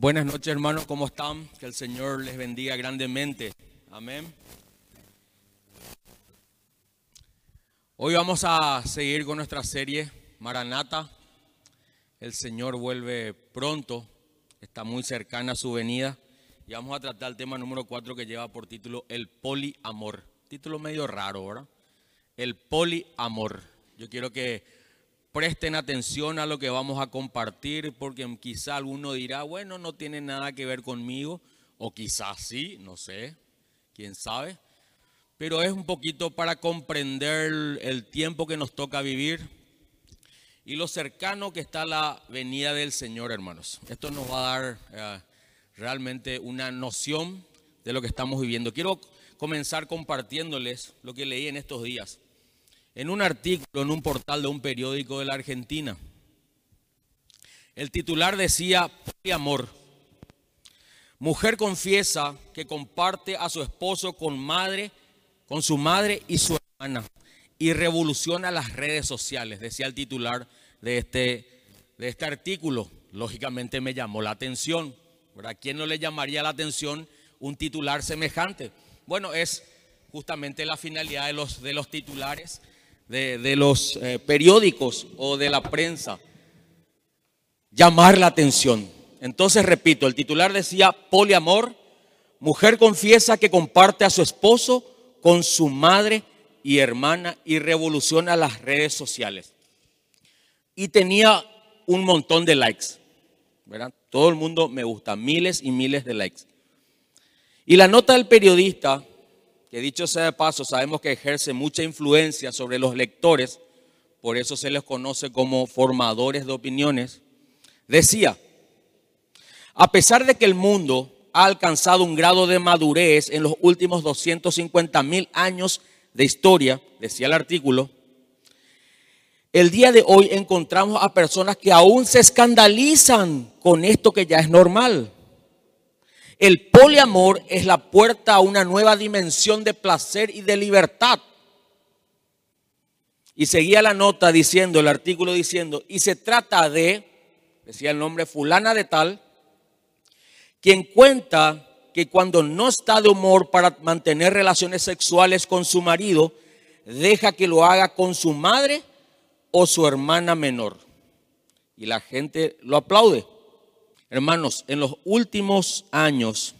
Buenas noches hermanos, ¿cómo están? Que el Señor les bendiga grandemente. Amén. Hoy vamos a seguir con nuestra serie Maranata. El Señor vuelve pronto, está muy cercana a su venida. Y vamos a tratar el tema número 4 que lleva por título El poliamor. Título medio raro, ¿verdad? El poliamor. Yo quiero que presten atención a lo que vamos a compartir, porque quizá alguno dirá, bueno, no tiene nada que ver conmigo, o quizás sí, no sé, quién sabe. Pero es un poquito para comprender el tiempo que nos toca vivir y lo cercano que está la venida del Señor, hermanos. Esto nos va a dar eh, realmente una noción de lo que estamos viviendo. Quiero comenzar compartiéndoles lo que leí en estos días en un artículo en un portal de un periódico de la Argentina. El titular decía, amor. Mujer confiesa que comparte a su esposo con madre, con su madre y su hermana y revoluciona las redes sociales, decía el titular de este, de este artículo. Lógicamente me llamó la atención. ¿A quién no le llamaría la atención un titular semejante? Bueno, es justamente la finalidad de los, de los titulares de, los eh, periódicos o de la prensa. Llamar la atención. Entonces, repito, el titular decía, poliamor, mujer confiesa que comparte a su esposo con su madre y hermana y revoluciona las redes sociales. Y tenía un montón de likes. ¿verdad? Todo el mundo me gusta, miles y miles de likes. Y la nota del periodista que dicho sea de paso, sabemos que ejerce mucha influencia sobre los lectores, por eso se les conoce como formadores de opiniones, decía, a pesar de que el mundo ha alcanzado un grado de madurez en los últimos 250 mil años de historia, decía el artículo, el día de hoy encontramos a personas que aún se escandalizan con esto que ya es normal. El poliamor es la puerta a una nueva dimensión de placer y de libertad. Y seguía la nota diciendo, el artículo diciendo, y se trata de, decía el nombre fulana de tal, quien cuenta que cuando no está de humor para mantener relaciones sexuales con su marido, deja que lo haga con su madre o su hermana menor. Y la gente lo aplaude. Hermanos, en los últimos años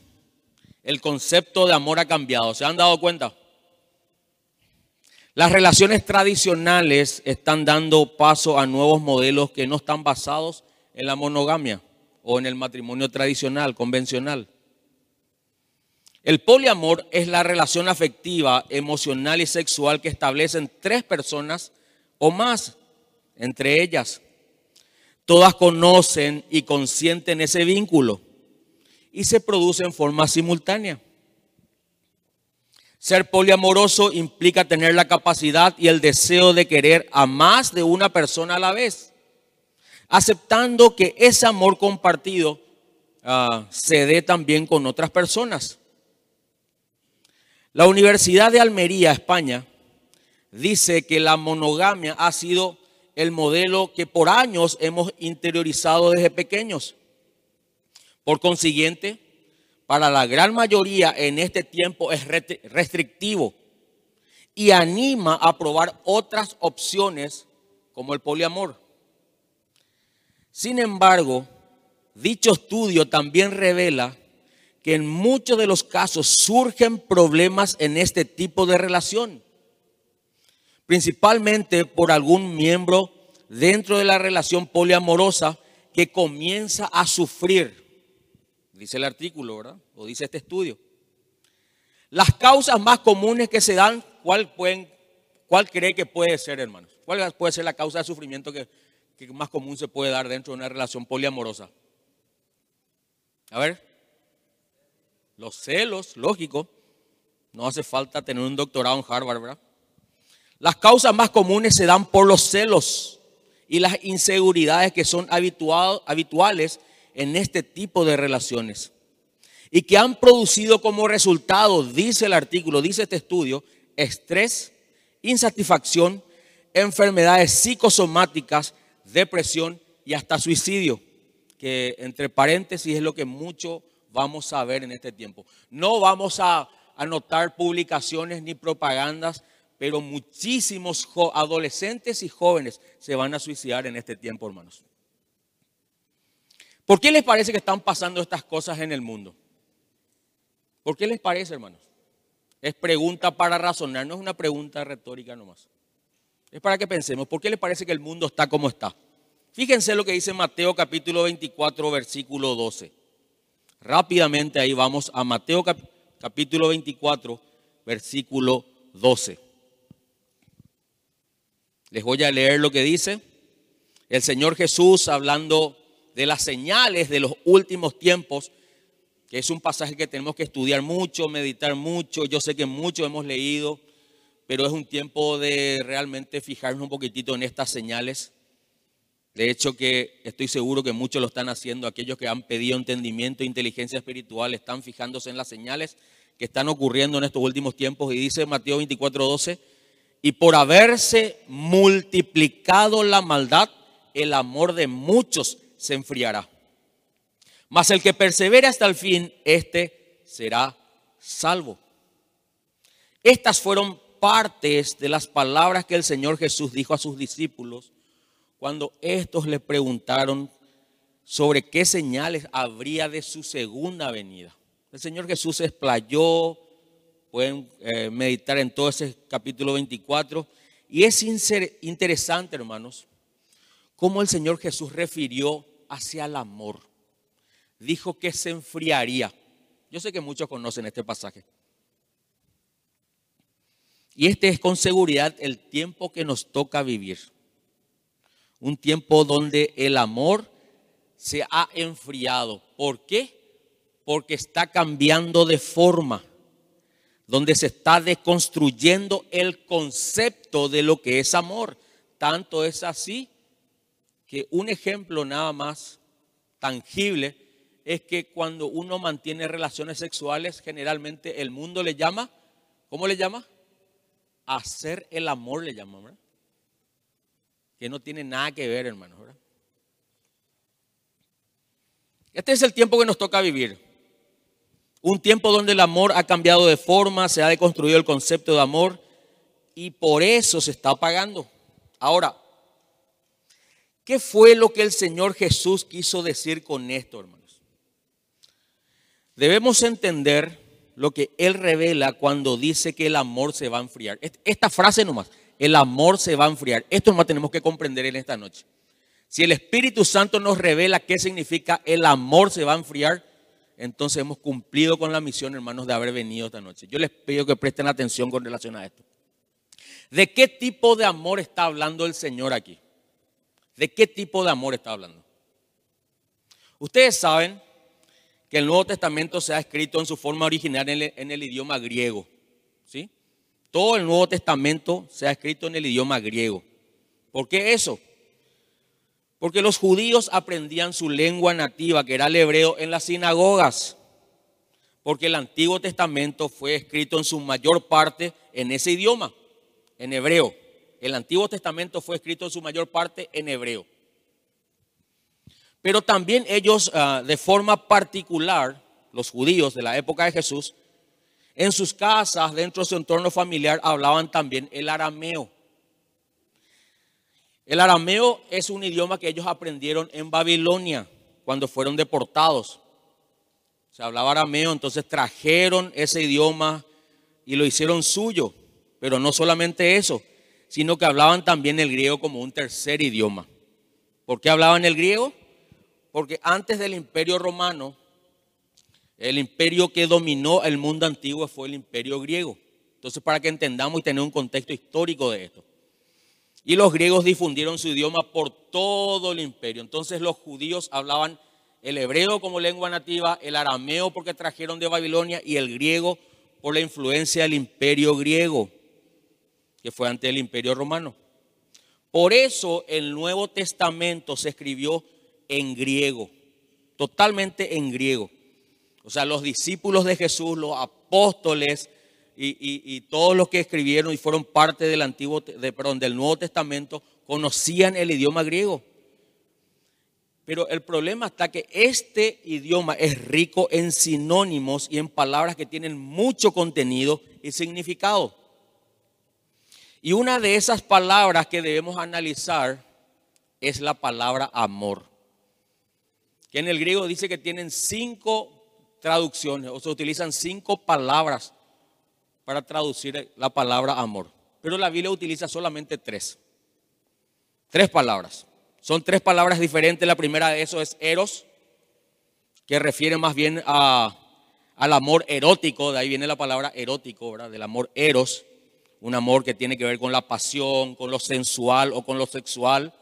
el concepto de amor ha cambiado. ¿Se han dado cuenta? Las relaciones tradicionales están dando paso a nuevos modelos que no están basados en la monogamia o en el matrimonio tradicional, convencional. El poliamor es la relación afectiva, emocional y sexual que establecen tres personas o más entre ellas Todas conocen y consienten ese vínculo y se produce en forma simultánea. Ser poliamoroso implica tener la capacidad y el deseo de querer a más de una persona a la vez, aceptando que ese amor compartido ah, se dé también con otras personas. La Universidad de Almería, España, dice que la monogamia ha sido el modelo que por años hemos interiorizado desde pequeños. Por consiguiente, para la gran mayoría en este tiempo es restrictivo y anima a probar otras opciones como el poliamor. Sin embargo, dicho estudio también revela que en muchos de los casos surgen problemas en este tipo de relación principalmente por algún miembro dentro de la relación poliamorosa que comienza a sufrir, dice el artículo, ¿verdad? O dice este estudio. Las causas más comunes que se dan, ¿cuál, cree que puede ser, hermanos? ¿Cuál puede ser la causa de sufrimiento que, que más común se puede dar dentro de una relación poliamorosa? A ver, los celos, lógico. No hace falta tener un doctorado en Harvard, ¿verdad? Las causas más comunes se dan por los celos y las inseguridades que son habituales en este tipo de relaciones y que han producido como resultado, dice el artículo, dice este estudio, estrés, insatisfacción, enfermedades psicosomáticas, depresión y hasta suicidio. que entre paréntesis es lo que mucho vamos a ver en este tiempo. No vamos a anotar publicaciones ni propagandas, pero muchísimos adolescentes y jóvenes se van a suicidar en este tiempo, hermanos. ¿Por qué les parece que están pasando estas cosas en el mundo? ¿Por qué les parece, hermanos? Es pregunta para razonar, no es una pregunta retórica nomás. Es para que pensemos, ¿por qué les parece que el mundo está como está? Fíjense lo que dice Mateo capítulo 24, versículo 12. Rápidamente ahí vamos a Mateo capítulo 24, versículo 12. Les voy a leer lo que dice. El Señor Jesús hablando de las señales de los últimos tiempos, que es un pasaje que tenemos que estudiar mucho, meditar mucho. Yo sé que mucho hemos leído, pero es un tiempo de realmente fijarnos un poquitito en estas señales. De hecho, que estoy seguro que muchos lo están haciendo, aquellos que han pedido entendimiento e inteligencia espiritual, están fijándose en las señales que están ocurriendo en estos últimos tiempos. Y dice Mateo 24, 12, y por haberse multiplicado la maldad, el amor de muchos se enfriará. Mas el que persevere hasta el fin, éste será salvo. Estas fueron partes de las palabras que el Señor Jesús dijo a sus discípulos cuando estos le preguntaron sobre qué señales habría de su segunda venida. El Señor Jesús explayó, pueden eh, meditar en todo ese capítulo 24, y es interesante, hermanos, cómo el Señor Jesús refirió hacia el amor. Dijo que se enfriaría. Yo sé que muchos conocen este pasaje. Y este es con seguridad el tiempo que nos toca vivir. Un tiempo donde el amor se ha enfriado. ¿Por qué? Porque está cambiando de forma. Donde se está deconstruyendo el concepto de lo que es amor. Tanto es así que un ejemplo nada más tangible es que cuando uno mantiene relaciones sexuales, generalmente el mundo le llama, ¿cómo le llama? Hacer el amor le llama. Que no tiene nada que ver, hermanos, ¿verdad? Este es el tiempo que nos toca vivir. Un tiempo donde el amor ha cambiado de forma, se ha deconstruido el concepto de amor y por eso se está apagando. Ahora, ¿Qué fue lo que el Señor Jesús quiso decir con esto, hermanos? Debemos entender lo que Él revela cuando dice que el amor se va a enfriar. Esta frase nomás, el amor se va a enfriar. Esto nomás tenemos que comprender en esta noche. Si el Espíritu Santo nos revela qué significa el amor se va a enfriar, entonces hemos cumplido con la misión, hermanos, de haber venido esta noche. Yo les pido que presten atención con relación a esto. ¿De qué tipo de amor está hablando el Señor aquí? ¿De qué tipo de amor está hablando? Ustedes saben que el Nuevo Testamento se ha escrito en su forma original en el, idioma griego. ¿sí? Todo el Nuevo Testamento se ha escrito en el idioma griego. ¿Por qué eso? Porque los judíos aprendían su lengua nativa, que era el hebreo, en las sinagogas. Porque el Antiguo Testamento fue escrito en su mayor parte en ese idioma, en hebreo. El Antiguo Testamento fue escrito en su mayor parte en hebreo. Pero también ellos, ah, de forma particular, los judíos de la época de Jesús, en sus casas, dentro de su entorno familiar, hablaban también el arameo. El arameo es un idioma que ellos aprendieron en Babilonia cuando fueron deportados. Se hablaba arameo, entonces trajeron ese idioma y lo hicieron suyo. Pero no solamente eso, sino que hablaban también el griego como un tercer idioma. ¿Por qué hablaban el griego? Porque antes del imperio romano, el imperio que dominó el mundo antiguo fue el imperio griego. Entonces, para que entendamos y tener un contexto histórico de esto. Y los griegos difundieron su idioma por todo el imperio. Entonces los judíos hablaban el hebreo como lengua nativa, el arameo porque trajeron de Babilonia y el griego por la influencia del imperio griego que fue ante el imperio romano. Por eso el Nuevo Testamento se escribió en griego, totalmente en griego. O sea, los discípulos de Jesús, los apóstoles y, todos los que escribieron y fueron parte del Antiguo, perdón, del Nuevo Testamento, conocían el idioma griego. Pero el problema está que este idioma es rico en sinónimos y en palabras que tienen mucho contenido y significado. Y una de esas palabras que debemos analizar es la palabra amor. Que en el griego dice que tienen cinco traducciones o se utilizan cinco palabras para traducir la palabra amor. Pero la Biblia utiliza solamente tres. Tres palabras. Son tres palabras diferentes. La primera de eso es eros, que refiere más bien a, al amor erótico. De ahí viene la palabra erótico, ¿verdad? Del amor eros. Un amor que tiene que ver con la pasión, con lo sensual o con lo sexual.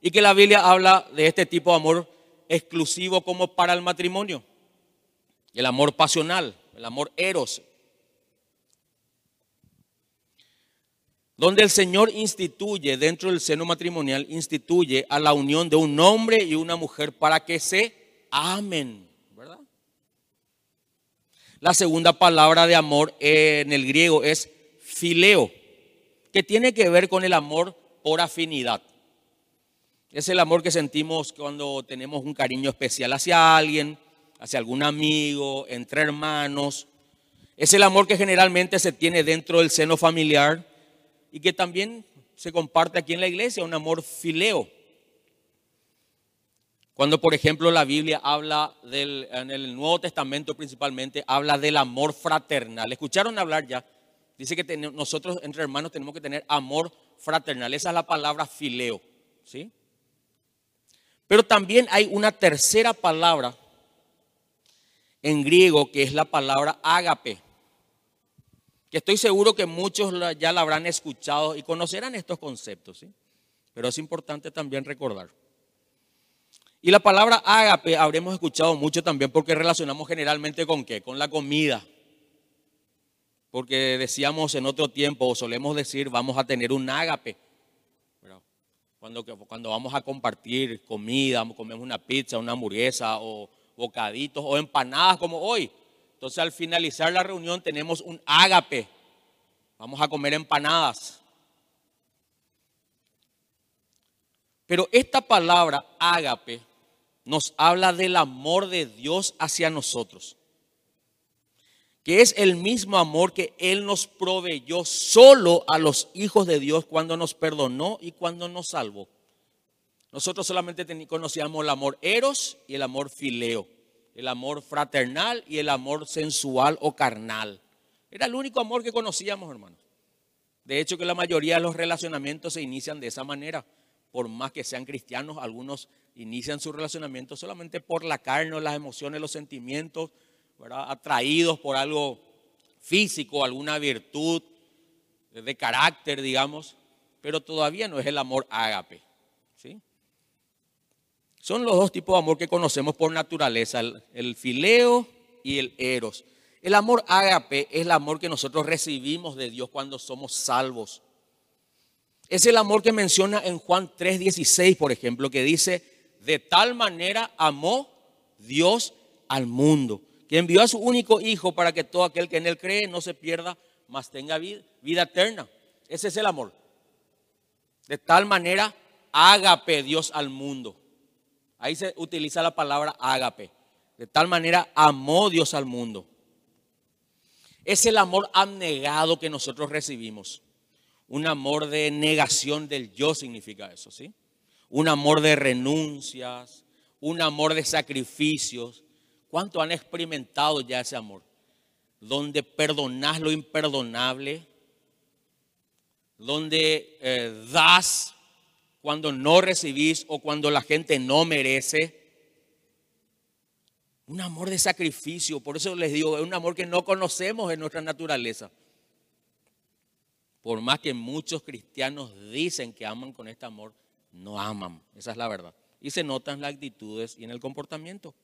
Y que la Biblia habla de este tipo de amor exclusivo como para el matrimonio. El amor pasional, el amor eros, donde el Señor instituye dentro del seno matrimonial, instituye a la unión de un hombre y una mujer para que se amen. La segunda palabra de amor en el griego es fileo, que tiene que ver con el amor por afinidad. Es el amor que sentimos cuando tenemos un cariño especial hacia alguien, hacia algún amigo, entre hermanos. Es el amor que generalmente se tiene dentro del seno familiar y que también se comparte aquí en la iglesia, un amor fileo. Cuando, por ejemplo, la Biblia habla del, en el Nuevo Testamento principalmente, habla del amor fraternal. ¿Escucharon hablar ya? Dice que nosotros entre hermanos tenemos que tener amor fraternal. Esa es la palabra fileo. ¿sí? Pero también hay una tercera palabra en griego que es la palabra ágape que estoy seguro que muchos ya la habrán escuchado y conocerán estos conceptos, ¿sí? pero es importante también recordar. Y la palabra ágape habremos escuchado mucho también porque relacionamos generalmente con qué? Con la comida. Porque decíamos en otro tiempo, o solemos decir, vamos a tener un ágape. Cuando, cuando vamos a compartir comida, comemos una pizza, una hamburguesa o bocaditos o empanadas como hoy. Entonces al finalizar la reunión tenemos un ágape. Vamos a comer empanadas. Pero esta palabra ágape nos habla del amor de Dios hacia nosotros. Que es el mismo amor que Él nos proveyó solo a los hijos de Dios cuando nos perdonó y cuando nos salvó. Nosotros solamente conocíamos el amor eros y el amor fileo el amor fraternal y el amor sensual o carnal. Era el único amor que conocíamos, hermanos. De hecho, que la mayoría de los relacionamientos se inician de esa manera. Por más que sean cristianos, algunos inician su relacionamiento solamente por la carne, las emociones, los sentimientos, atraídos por algo físico, alguna virtud de carácter, digamos, pero todavía no es el amor ágape. Son los dos tipos de amor que conocemos por naturaleza, el, fileo y el eros. El amor ágape es el amor que nosotros recibimos de Dios cuando somos salvos. Es el amor que menciona en Juan 3:16, por ejemplo, que dice, de tal manera amó Dios al mundo, que envió a su único Hijo para que todo aquel que en él cree no se pierda, mas tenga vida, vida eterna. Ese es el amor. De tal manera ágape Dios al mundo. Ahí se utiliza la palabra ágape. De tal manera amó Dios al mundo. Es el amor abnegado que nosotros recibimos. Un amor de negación del yo significa eso, ¿sí? Un amor de renuncias, un amor de sacrificios. ¿Cuánto han experimentado ya ese amor? Donde perdonás lo imperdonable, donde eh, das cuando no recibís o cuando la gente no merece. Un amor de sacrificio, por eso les digo, es un amor que no conocemos en nuestra naturaleza. Por más que muchos cristianos dicen que aman con este amor, no aman, esa es la verdad. Y se notan las actitudes y en el comportamiento.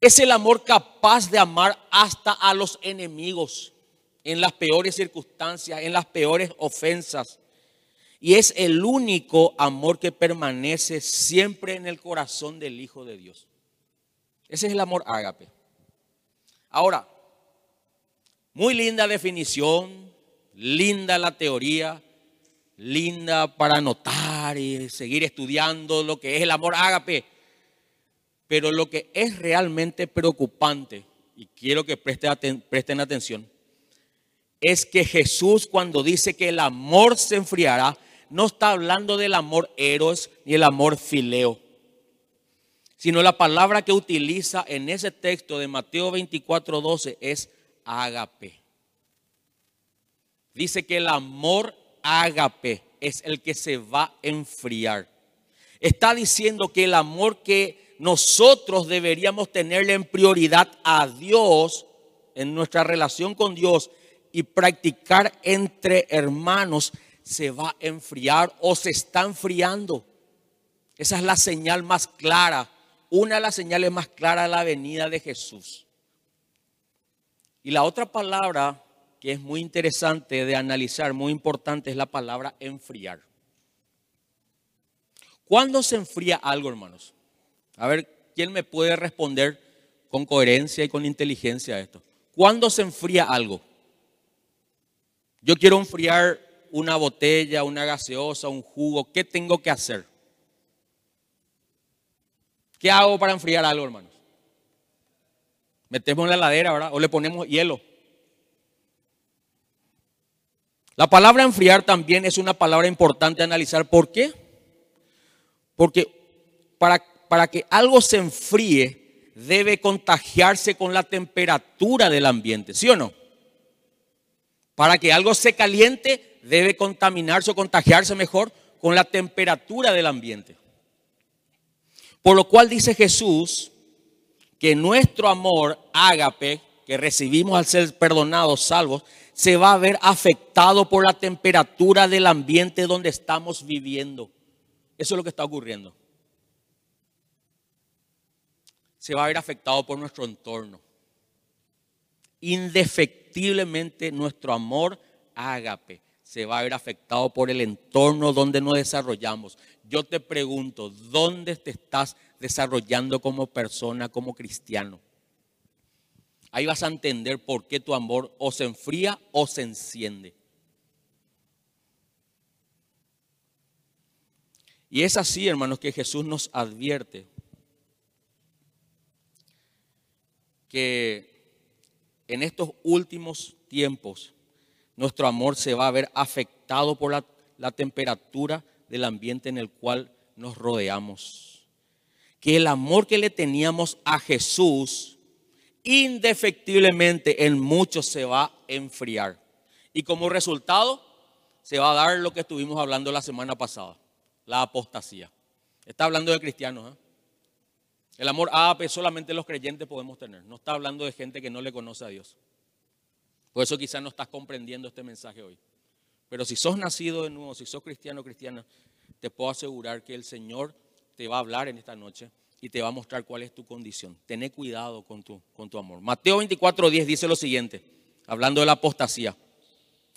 Es el amor capaz de amar hasta a los enemigos, en las peores circunstancias, en las peores ofensas. Y es el único amor que permanece siempre en el corazón del Hijo de Dios. Ese es el amor ágape. Ahora, muy linda definición, linda la teoría, linda para anotar y seguir estudiando lo que es el amor ágape. Pero lo que es realmente preocupante, y quiero que presten atención, es que Jesús cuando dice que el amor se enfriará, no está hablando del amor eros ni el amor fileo, sino la palabra que utiliza en ese texto de Mateo 24, 12 es ágape. Dice que el amor ágape es el que se va a enfriar. Está diciendo que el amor que nosotros deberíamos tenerle en prioridad a Dios, en nuestra relación con Dios y practicar entre hermanos, se va a enfriar o se está enfriando. Esa es la señal más clara, una de las señales más claras de la venida de Jesús. Y la otra palabra que es muy interesante de analizar, muy importante, es la palabra enfriar. ¿Cuándo se enfría algo, hermanos? A ver, ¿quién me puede responder con coherencia y con inteligencia a esto? ¿Cuándo se enfría algo? Yo quiero enfriar una botella, una gaseosa, un jugo. ¿Qué tengo que hacer? ¿Qué hago para enfriar algo, hermanos? Metemos en la heladera, ¿verdad? O le ponemos hielo. La palabra enfriar también es una palabra importante analizar. ¿Por qué? Porque para, para que algo se enfríe debe contagiarse con la temperatura del ambiente, ¿sí o no? Para que algo se caliente debe contaminarse o contagiarse mejor con la temperatura del ambiente. Por lo cual dice Jesús que nuestro amor ágape que recibimos al ser perdonados, salvos, se va a ver afectado por la temperatura del ambiente donde estamos viviendo. Eso es lo que está ocurriendo. Se va a ver afectado por nuestro entorno. Indefectiblemente nuestro amor ágape se va a ver afectado por el entorno donde nos desarrollamos. Yo te pregunto, ¿dónde te estás desarrollando como persona, como cristiano? Ahí vas a entender por qué tu amor o se enfría o se enciende. Y es así, hermanos, que Jesús nos advierte que en estos últimos tiempos nuestro amor se va a ver afectado por la, temperatura del ambiente en el cual nos rodeamos. Que el amor que le teníamos a Jesús indefectiblemente en muchos se va a enfriar. Y como resultado se va a dar lo que estuvimos hablando la semana pasada, la apostasía. Está hablando de cristianos. ¿eh? El amor ágape solamente los creyentes podemos tener. No está hablando de gente que no le conoce a Dios. Por eso quizás no estás comprendiendo este mensaje hoy. Pero si sos nacido de nuevo, si sos cristiano o cristiana, te puedo asegurar que el Señor te va a hablar en esta noche y te va a mostrar cuál es tu condición. Tené cuidado con tu, con tu amor. Mateo 24, 10 dice lo siguiente, hablando de la apostasía.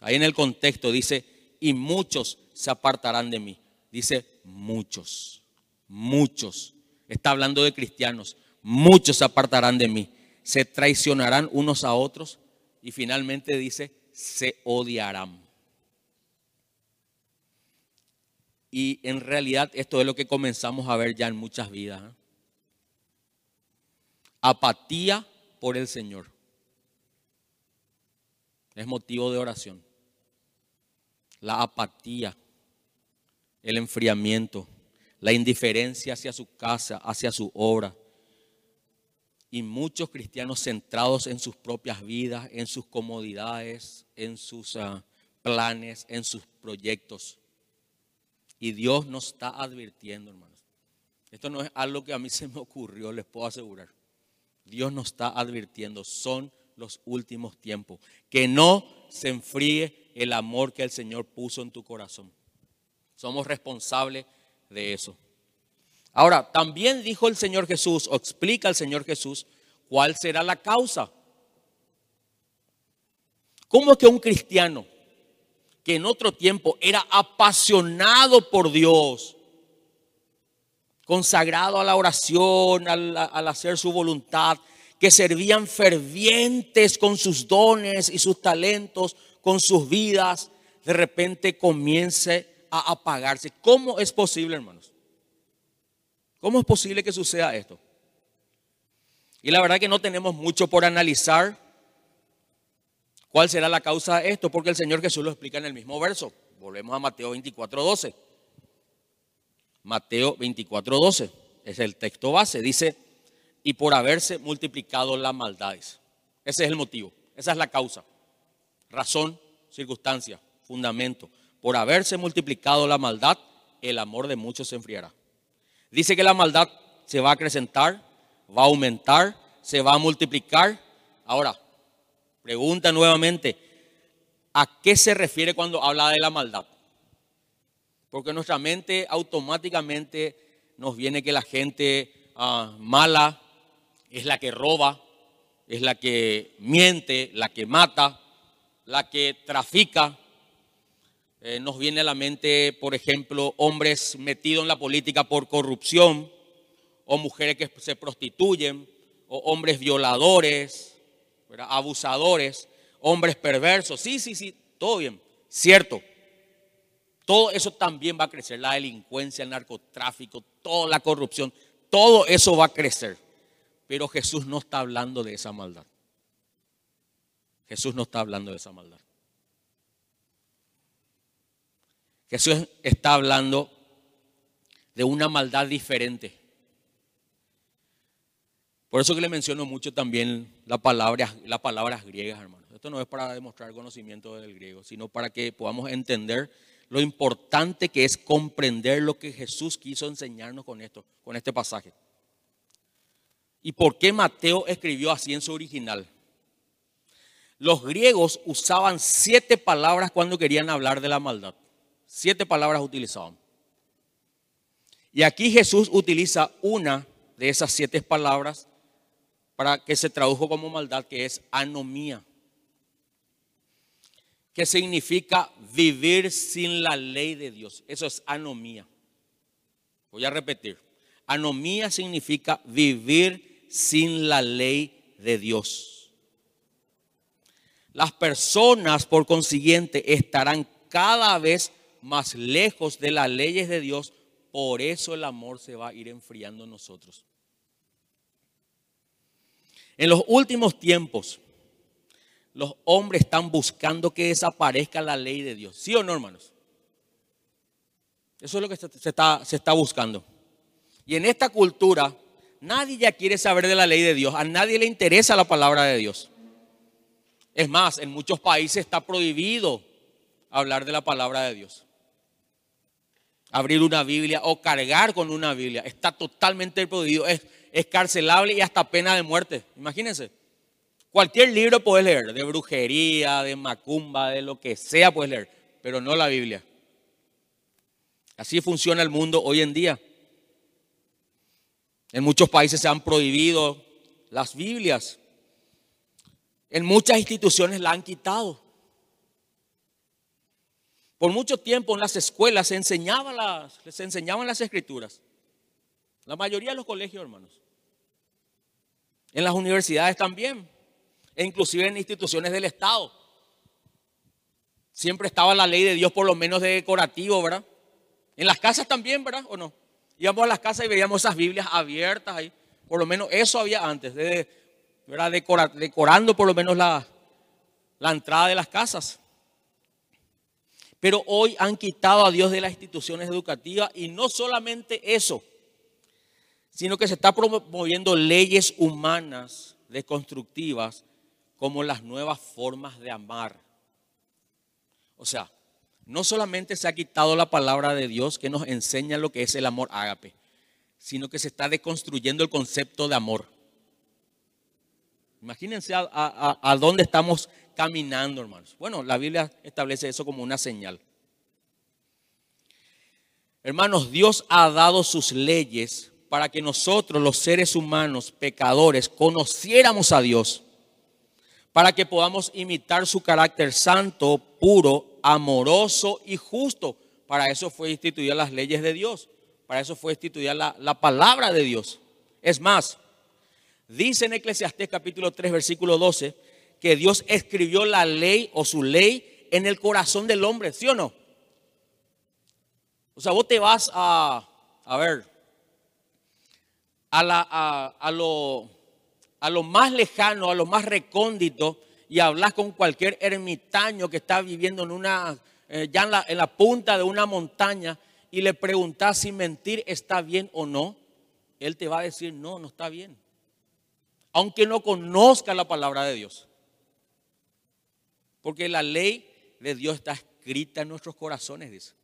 Ahí en el contexto dice, y muchos se apartarán de mí. Dice, muchos, muchos. Está hablando de cristianos. Muchos se apartarán de mí. Se traicionarán unos a otros y finalmente dice, se odiarán. Y en realidad esto es lo que comenzamos a ver ya en muchas vidas. ¿eh? apatía por el Señor. Es motivo de oración. La apatía, el enfriamiento, la indiferencia hacia su casa, hacia su obra. Y muchos cristianos centrados en sus propias vidas, en sus comodidades, en sus ah, planes, en sus proyectos. Y Dios nos está advirtiendo, hermanos. Esto no es algo que a mí se me ocurrió, les puedo asegurar. Dios nos está advirtiendo, son los últimos tiempos. Que no se enfríe el amor que el Señor puso en tu corazón. Somos responsables de eso. Ahora, también dijo el Señor Jesús, o explica el Señor Jesús, cuál será la causa. ¿Cómo es que un cristiano que en otro tiempo era apasionado por Dios, consagrado a la oración, al, hacer su voluntad, que servían fervientes con sus dones y sus talentos, con sus vidas, de repente comience a apagarse. ¿Cómo es posible, hermanos? ¿Cómo es posible que suceda esto? Y la verdad que no tenemos mucho por analizar cuál será la causa de esto, porque el Señor Jesús lo explica en el mismo verso. Volvemos a Mateo 24, 12. Mateo 24, 12. Es el texto base. Dice, y por haberse multiplicado las maldades. Ese es el motivo. Esa es la causa. Razón, circunstancia, fundamento. Por haberse multiplicado la maldad, el amor de muchos se enfriará. Dice que la maldad se va a acrecentar, va a aumentar, se va a multiplicar. Ahora, pregunta nuevamente, ¿a qué se refiere cuando habla de la maldad? Porque nuestra mente automáticamente nos viene que la gente ah, mala es la que roba, es la que miente, la que mata, la que trafica. Eh, nos viene a la mente, por ejemplo, hombres metidos en la política por corrupción, o mujeres que se prostituyen, o hombres violadores, abusadores, hombres perversos. Sí, sí, sí, todo bien, cierto. Todo eso también va a crecer, la delincuencia, el narcotráfico, toda la corrupción, todo eso va a crecer. Pero Jesús no está hablando de esa maldad. Jesús no está hablando de esa maldad. Jesús está hablando de una maldad diferente. Por eso que le menciono mucho también la palabra, las palabras griegas, hermanos. Esto no es para demostrar conocimiento del griego, sino para que podamos entender lo importante que es comprender lo que Jesús quiso enseñarnos con esto, con este pasaje. ¿Y por qué Mateo escribió así en su original? Los griegos usaban siete palabras cuando querían hablar de la maldad. Siete palabras utilizaban. Y aquí Jesús utiliza una de esas siete palabras para que se tradujo como maldad, que es anomía. Que significa vivir sin la ley de Dios. Eso es anomía. Voy a repetir. Anomía significa vivir sin la ley de Dios. Las personas, por consiguiente, estarán cada vez más lejos de las leyes de Dios. Por eso el amor se va a ir enfriando en nosotros. En los últimos tiempos, los hombres están buscando que desaparezca la ley de Dios. ¿Sí o no, hermanos? Eso es lo que se está, se está buscando. Y en esta cultura, nadie ya quiere saber de la ley de Dios. A nadie le interesa la palabra de Dios. Es más, en muchos países está prohibido hablar de la palabra de Dios. Abrir una Biblia o cargar con una Biblia está totalmente prohibido. Es, es carcelable y hasta pena de muerte. Imagínense. Cualquier libro puedes leer, de brujería, de macumba, de lo que sea puedes leer, pero no la Biblia. Así funciona el mundo hoy en día. En muchos países se han prohibido las Biblias. En muchas instituciones la han quitado. Por mucho tiempo en las escuelas se enseñaban las, se enseñaban las escrituras. La mayoría de los colegios, hermanos. En las universidades también. E inclusive en instituciones del Estado. Siempre estaba la ley de Dios por lo menos de decorativo, ¿verdad? En las casas también, ¿verdad? ¿O no? Íbamos a las casas y veíamos esas Biblias abiertas ahí. Por lo menos eso había antes, de, ¿verdad? decorando por lo menos la, la entrada de las casas. Pero hoy han quitado a Dios de las instituciones educativas y no solamente eso, sino que se está promoviendo leyes humanas deconstructivas como las nuevas formas de amar. O sea, no solamente se ha quitado la palabra de Dios que nos enseña lo que es el amor ágape, sino que se está deconstruyendo el concepto de amor. Imagínense a, dónde estamos caminando, hermanos. Bueno, la Biblia establece eso como una señal. Hermanos, Dios ha dado sus leyes para que nosotros, los seres humanos, pecadores, conociéramos a Dios, para que podamos imitar su carácter santo, puro, amoroso y justo. Para eso fue instituida las leyes de Dios, para eso fue instituida la, la palabra de Dios. Es más, dice en Eclesiastés capítulo 3, versículo 12, que Dios escribió la ley o su ley en el corazón del hombre, ¿sí o no? O sea, vos te vas a, a ver, a, la, a, lo, a lo más lejano, a lo más recóndito, y hablas con cualquier ermitaño que está viviendo en una, eh, ya en la, en la punta de una montaña, y le preguntas si mentir está bien o no, él te va a decir, no, no está bien. Aunque no conozca la palabra de Dios. Porque la ley de Dios está escrita en nuestros corazones, dice.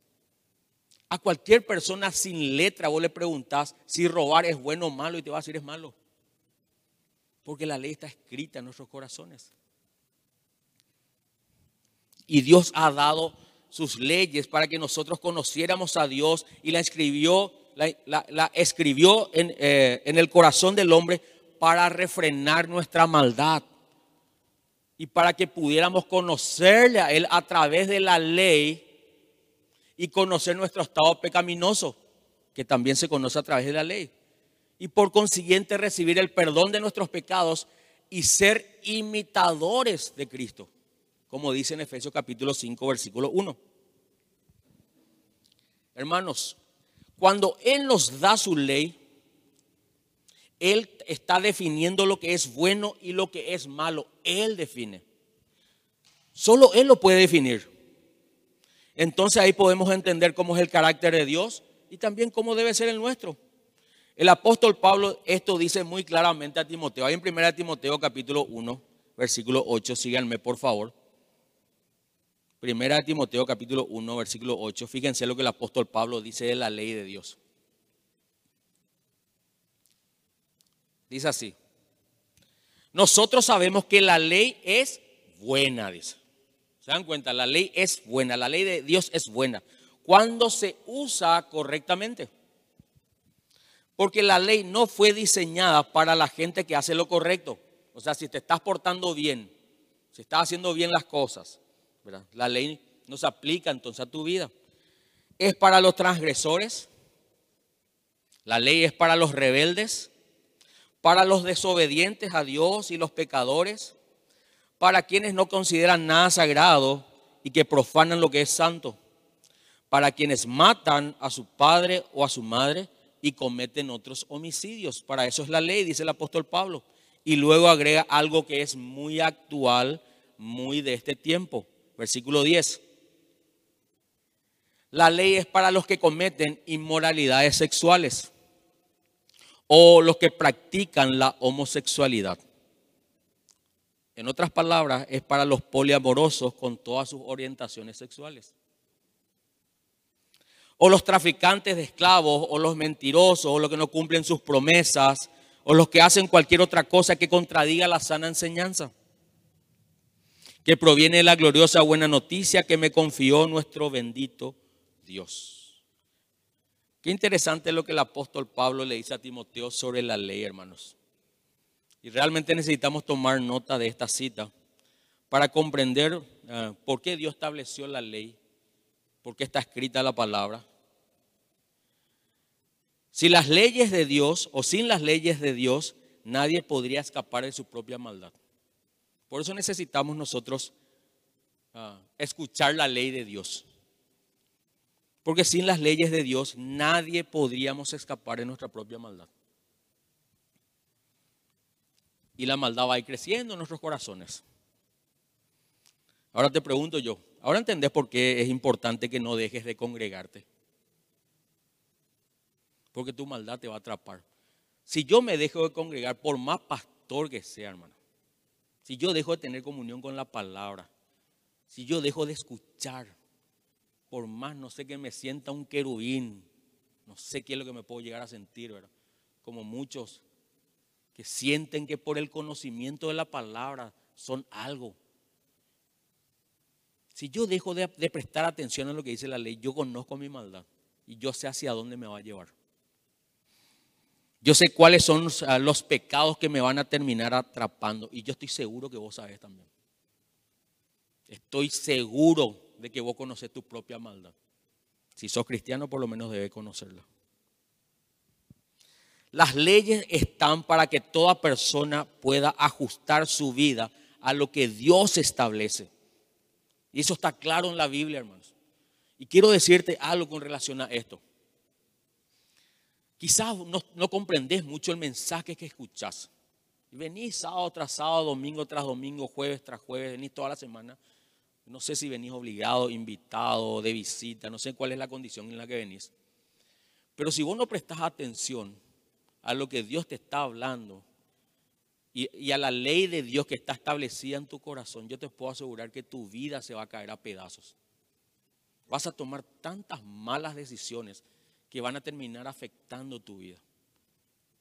A cualquier persona sin letra vos le preguntás si robar es bueno o malo y te va a decir es malo. Porque la ley está escrita en nuestros corazones. Y Dios ha dado sus leyes para que nosotros conociéramos a Dios y la escribió, la, escribió eh, en el corazón del hombre para refrenar nuestra maldad y para que pudiéramos conocerle a Él a través de la ley y conocer nuestro estado pecaminoso, que también se conoce a través de la ley. Y por consiguiente recibir el perdón de nuestros pecados y ser imitadores de Cristo, como dice en Efesios capítulo 5, versículo 1. Hermanos, cuando Él nos da su ley, Él está definiendo lo que es bueno y lo que es malo. Él define. Solo Él lo puede definir. Entonces ahí podemos entender cómo es el carácter de Dios y también cómo debe ser el nuestro. El apóstol Pablo esto dice muy claramente a Timoteo. Ahí en 1 Timoteo capítulo 1, versículo 8, síganme por favor. 1 Timoteo capítulo 1, versículo 8, fíjense lo que el apóstol Pablo dice de la ley de Dios. Dice así, nosotros sabemos que la ley es buena, dice. ¿Se dan cuenta? La ley es buena, la ley de Dios es buena. Cuando se usa correctamente. Porque la ley no fue diseñada para la gente que hace lo correcto. O sea, si te estás portando bien, si estás haciendo bien las cosas, la ley no se aplica entonces a tu vida. Es para los transgresores, la ley es para los rebeldes, para los desobedientes a Dios y los pecadores, para quienes no consideran nada sagrado y que profanan lo que es santo, para quienes matan a su padre o a su madre y cometen otros homicidios. Para eso es la ley, dice el apóstol Pablo. Y luego agrega algo que es muy actual, muy de este tiempo. Versículo 10. La ley es para los que cometen inmoralidades sexuales o los que practican la homosexualidad. En otras palabras, es para los poliamorosos con todas sus orientaciones sexuales. O los traficantes de esclavos, o los mentirosos, o los que no cumplen sus promesas, o los que hacen cualquier otra cosa que contradiga la sana enseñanza, que proviene de la gloriosa buena noticia que me confió nuestro bendito Dios. Qué interesante lo que el apóstol Pablo le dice a Timoteo sobre la ley, hermanos. Y realmente necesitamos tomar nota de esta cita para comprender eh, por qué Dios estableció la ley, por qué está escrita la palabra. Si las leyes de Dios o sin las leyes de Dios, nadie podría escapar de su propia maldad. Por eso necesitamos nosotros ah, escuchar la ley de Dios. Porque sin las leyes de Dios nadie podríamos escapar de nuestra propia maldad. y la maldad va a ir creciendo en nuestros corazones. Ahora te pregunto yo, ahora entendés por qué es importante que no dejes de congregarte. Porque tu maldad te va a atrapar. Si yo me dejo de congregar, por más pastor que sea, hermano, si yo dejo de tener comunión con la palabra, si yo dejo de escuchar, por más no sé que me sienta un querubín, no sé qué es lo que me puedo llegar a sentir, ¿verdad? Como muchos que sienten que por el conocimiento de la palabra son algo. Si yo dejo de, prestar atención a lo que dice la ley, yo conozco mi maldad y yo sé hacia dónde me va a llevar. Yo sé cuáles son los, los pecados que me van a terminar atrapando y yo estoy seguro que vos sabés también. Estoy seguro de que vos conoces tu propia maldad. Si sos cristiano, por lo menos debes conocerla. Las leyes están para que toda persona pueda ajustar su vida a lo que Dios establece. Y eso está claro en la Biblia, hermanos. Y quiero decirte algo con relación a esto. Quizás no, no comprendes mucho el mensaje que escuchas. Venís sábado tras sábado, domingo tras domingo, jueves tras jueves, venís toda la semana. No sé si venís obligado, invitado, de visita, no sé cuál es la condición en la que venís. Pero si vos no prestas atención a lo que Dios te está hablando y, y, a la ley de Dios que está establecida en tu corazón, yo te puedo asegurar que tu vida se va a caer a pedazos. Vas a tomar tantas malas decisiones que van a terminar afectando tu vida.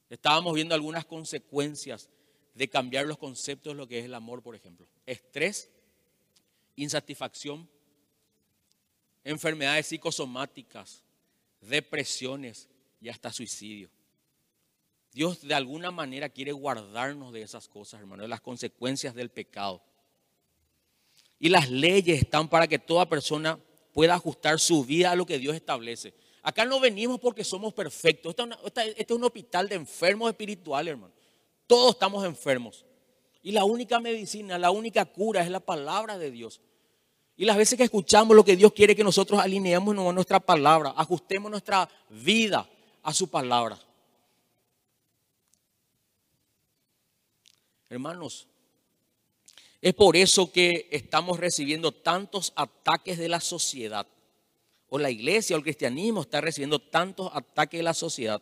Estábamos viendo algunas consecuencias de cambiar los conceptos de lo que es el amor, por ejemplo. Estrés, insatisfacción, enfermedades psicosomáticas, depresiones y hasta suicidio. Dios de alguna manera quiere guardarnos de esas cosas, hermano, de las consecuencias del pecado. Y las leyes están para que toda persona pueda ajustar su vida a lo que Dios establece. Acá no venimos porque somos perfectos. Este es un hospital de enfermos espirituales, hermano. Todos estamos enfermos. Y la única medicina, la única cura es la palabra de Dios. Y las veces que escuchamos lo que Dios quiere que nosotros alineemos nuestra palabra, ajustemos nuestra vida a su palabra. Hermanos, es por eso que estamos recibiendo tantos ataques de la sociedad. O la iglesia o el cristianismo está recibiendo tantos ataques de la sociedad.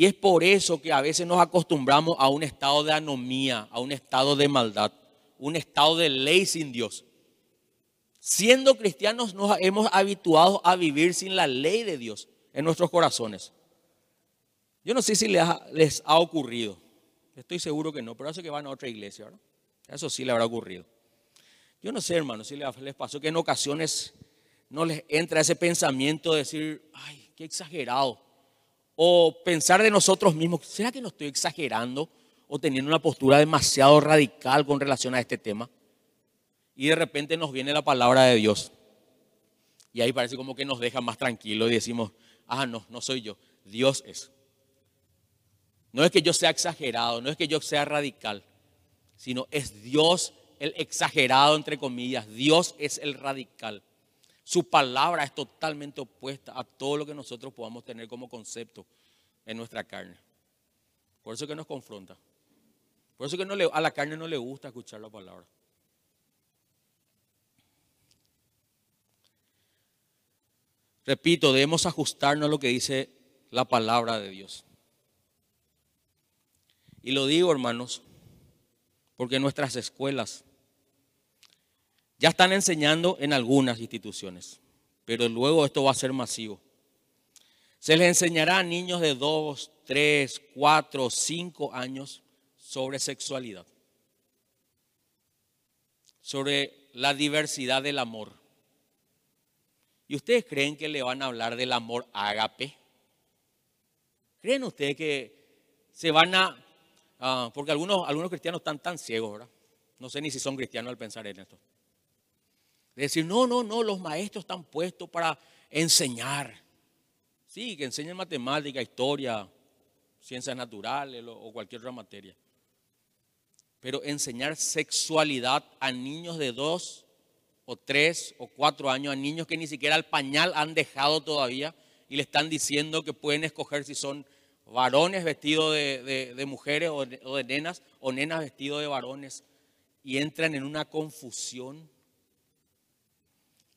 Y es por eso que a veces nos acostumbramos a un estado de anomía, a un estado de maldad, un estado de ley sin Dios. Siendo cristianos nos hemos habituado a vivir sin la ley de Dios en nuestros corazones. Yo no sé si les ha, ocurrido. Estoy seguro que no, pero eso que van a otra iglesia, ¿verdad? Eso sí le habrá ocurrido. Yo no sé, hermano, si les pasó que en ocasiones no les entra ese pensamiento de decir, ay, qué exagerado. O pensar de nosotros mismos, ¿será que no estoy exagerando o teniendo una postura demasiado radical con relación a este tema? Y de repente nos viene la palabra de Dios. Y ahí parece como que nos deja más tranquilos y decimos, ah, no, no soy yo, Dios es. No es que yo sea exagerado, no es que yo sea radical, sino es Dios el exagerado, entre comillas. Dios es el radical. Su palabra es totalmente opuesta a todo lo que nosotros podamos tener como concepto en nuestra carne. Por eso que nos confronta. Por eso que a la carne no le gusta escuchar la palabra. Repito, debemos ajustarnos a lo que dice la palabra de Dios. Y lo digo, hermanos, porque nuestras escuelas ya están enseñando en algunas instituciones, pero luego esto va a ser masivo. Se les enseñará a niños de 2, 3, 4, 5 años sobre sexualidad, sobre la diversidad del amor. ¿Y ustedes creen que le van a hablar del amor ágape? ¿Creen ustedes que se van a Ah, porque algunos, algunos cristianos están tan ciegos, ¿verdad? No sé ni si son cristianos al pensar en esto. De decir, no, no, no, los maestros están puestos para enseñar. Sí, que enseñen matemática, historia, ciencias naturales o cualquier otra materia. Pero enseñar sexualidad a niños de dos o tres o cuatro años, a niños que ni siquiera el pañal han dejado todavía y le están diciendo que pueden escoger si son varones vestidos de, mujeres o o de nenas, o nenas vestidos de varones, y entran en una confusión.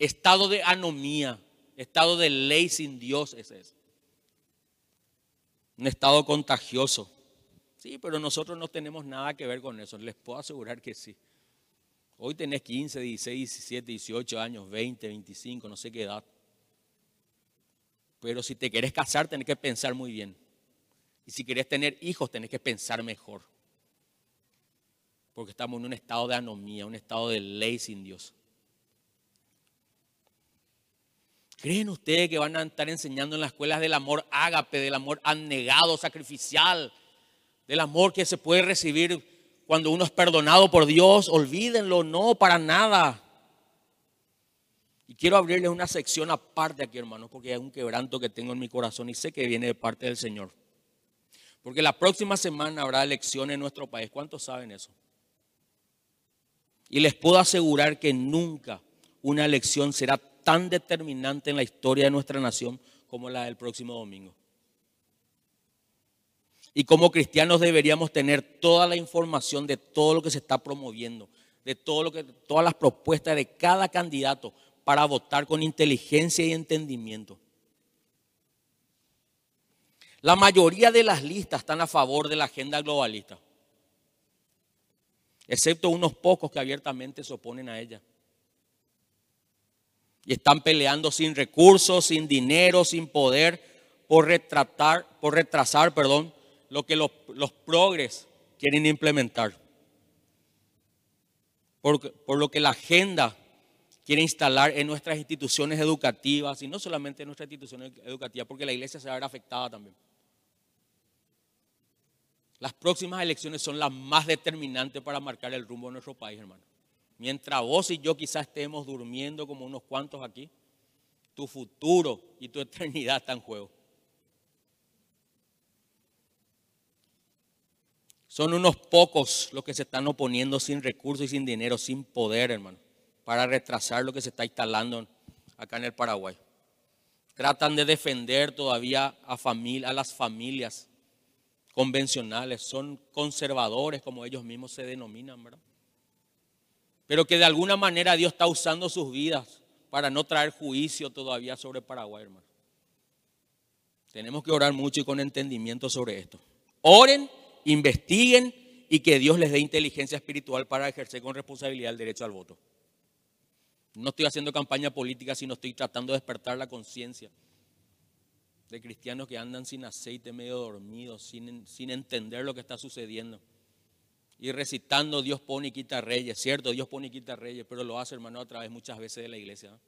Estado de anomía, estado de ley sin Dios es ese. Un estado contagioso. Sí, pero nosotros no tenemos nada que ver con eso. Les puedo asegurar que sí. Hoy tenés 15, 16, 17, 18 años, 20, 25, no sé qué edad. Pero si te querés casar, tenés que pensar muy bien. Y si querés tener hijos, tenés que pensar mejor. Porque estamos en un estado de anomía, un estado de ley sin Dios. ¿Creen ustedes que van a estar enseñando en las escuelas del amor ágape, del amor abnegado, sacrificial, del amor que se puede recibir cuando uno es perdonado por Dios? Olvídenlo, no, para nada. Y quiero abrirles una sección aparte aquí, hermanos, porque hay un quebranto que tengo en mi corazón y sé que viene de parte del Señor. Porque la próxima semana habrá elecciones en nuestro país. ¿Cuántos saben eso? Y les puedo asegurar que nunca una elección será tan determinante en la historia de nuestra nación como la del próximo domingo. Y como cristianos deberíamos tener toda la información de todo lo que se está promoviendo, de todo lo que, todas las propuestas de cada candidato para votar con inteligencia y entendimiento. La mayoría de las listas están a favor de la agenda globalista, excepto unos pocos que abiertamente se oponen a ella. Y están peleando sin recursos, sin dinero, sin poder, por, retratar, por retrasar perdón, lo que los, progres quieren implementar. Por, por lo que la agenda quiere instalar en nuestras instituciones educativas, y no solamente en nuestras instituciones educativas, porque la iglesia se va a ver afectada también. Las próximas elecciones son las más determinantes para marcar el rumbo de nuestro país, hermano. Mientras vos y yo quizás estemos durmiendo como unos cuantos aquí, tu futuro y tu eternidad están en juego. Son unos pocos los que se están oponiendo sin recursos y sin dinero, sin poder, hermano, para retrasar lo que se está instalando acá en el Paraguay. Tratan de defender todavía a, las familias convencionales, son conservadores como ellos mismos se denominan, ¿verdad? Pero que de alguna manera Dios está usando sus vidas para no traer juicio todavía sobre Paraguay, hermano. Tenemos que orar mucho y con entendimiento sobre esto. Oren, investiguen y que Dios les dé inteligencia espiritual para ejercer con responsabilidad el derecho al voto. No estoy haciendo campaña política, sino estoy tratando de despertar la conciencia de cristianos que andan sin aceite, medio dormidos, sin, sin entender lo que está sucediendo. Y recitando Dios pone y quita reyes, cierto, Dios pone y quita reyes, pero lo hace hermano a través muchas veces de la iglesia.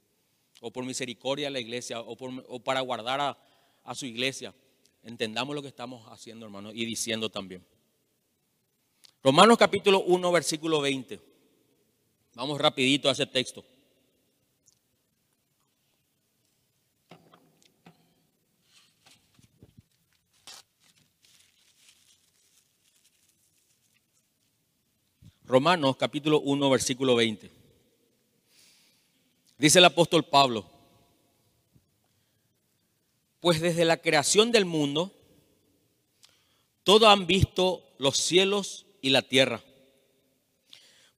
O por misericordia de la iglesia, o, para guardar a, a su iglesia. Entendamos lo que estamos haciendo, hermano, y diciendo también. Romanos capítulo 1, versículo 20. Vamos rapidito a ese texto. Romanos capítulo 1, versículo 20. Dice el apóstol Pablo, pues desde la creación del mundo, todos han visto los cielos y la tierra.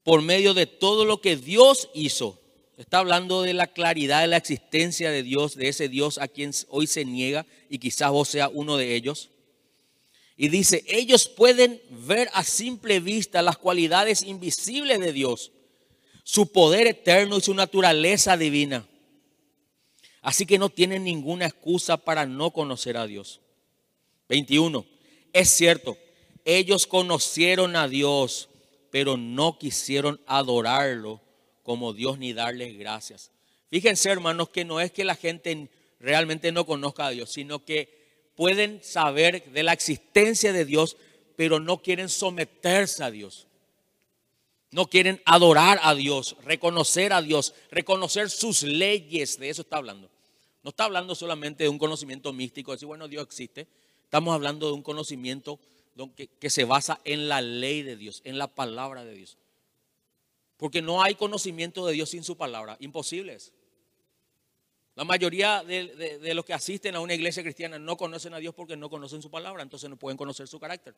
Por medio de todo lo que Dios hizo. Está hablando de la claridad de la existencia de Dios, de ese Dios a quien hoy se niega y quizás vos sea uno de ellos. Y dice, ellos pueden ver a simple vista las cualidades invisibles de Dios, su poder eterno y su naturaleza divina. Así que no tienen ninguna excusa para no conocer a Dios. 21. Es cierto, ellos conocieron a Dios, pero no quisieron adorarlo como Dios ni darles gracias. Fíjense, hermanos, que no es que la gente realmente no conozca a Dios, sino que pueden saber de la existencia de Dios, pero no quieren someterse a Dios. No quieren adorar a Dios, reconocer a Dios, reconocer sus leyes. De eso está hablando. No está hablando solamente de un conocimiento místico, de decir, bueno, Dios existe. Estamos hablando de un conocimiento que, que se basa en la ley de Dios, en la palabra de Dios. Porque no hay conocimiento de Dios sin su palabra. Imposible es. La mayoría de, los que asisten a una iglesia cristiana no conocen a Dios porque no conocen su palabra, entonces no pueden conocer su carácter.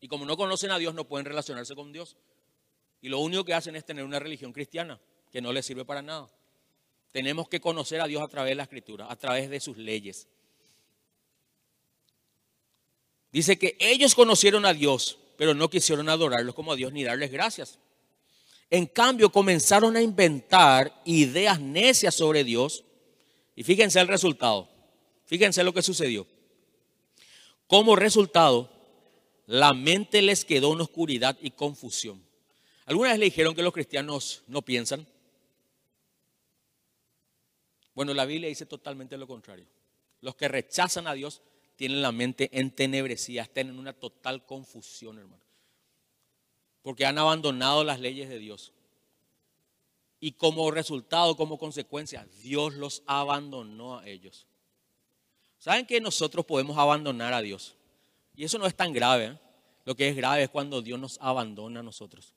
Y como no conocen a Dios, no pueden relacionarse con Dios. Y lo único que hacen es tener una religión cristiana que no les sirve para nada. Tenemos que conocer a Dios a través de la escritura, a través de sus leyes. Dice que ellos conocieron a Dios, pero no quisieron adorarlo como a Dios ni darles gracias. En cambio, comenzaron a inventar ideas necias sobre Dios. Y fíjense el resultado. Fíjense lo que sucedió. Como resultado, la mente les quedó en oscuridad y confusión. ¿Alguna vez le dijeron que los cristianos no piensan? Bueno, la Biblia dice totalmente lo contrario. Los que rechazan a Dios tienen la mente entenebrecida, están en una total confusión, hermano porque han abandonado las leyes de Dios. Y como resultado, como consecuencia, Dios los abandonó a ellos. ¿Saben que nosotros podemos abandonar a Dios? Y eso no es tan grave. ¿eh? Lo que es grave es cuando Dios nos abandona a nosotros.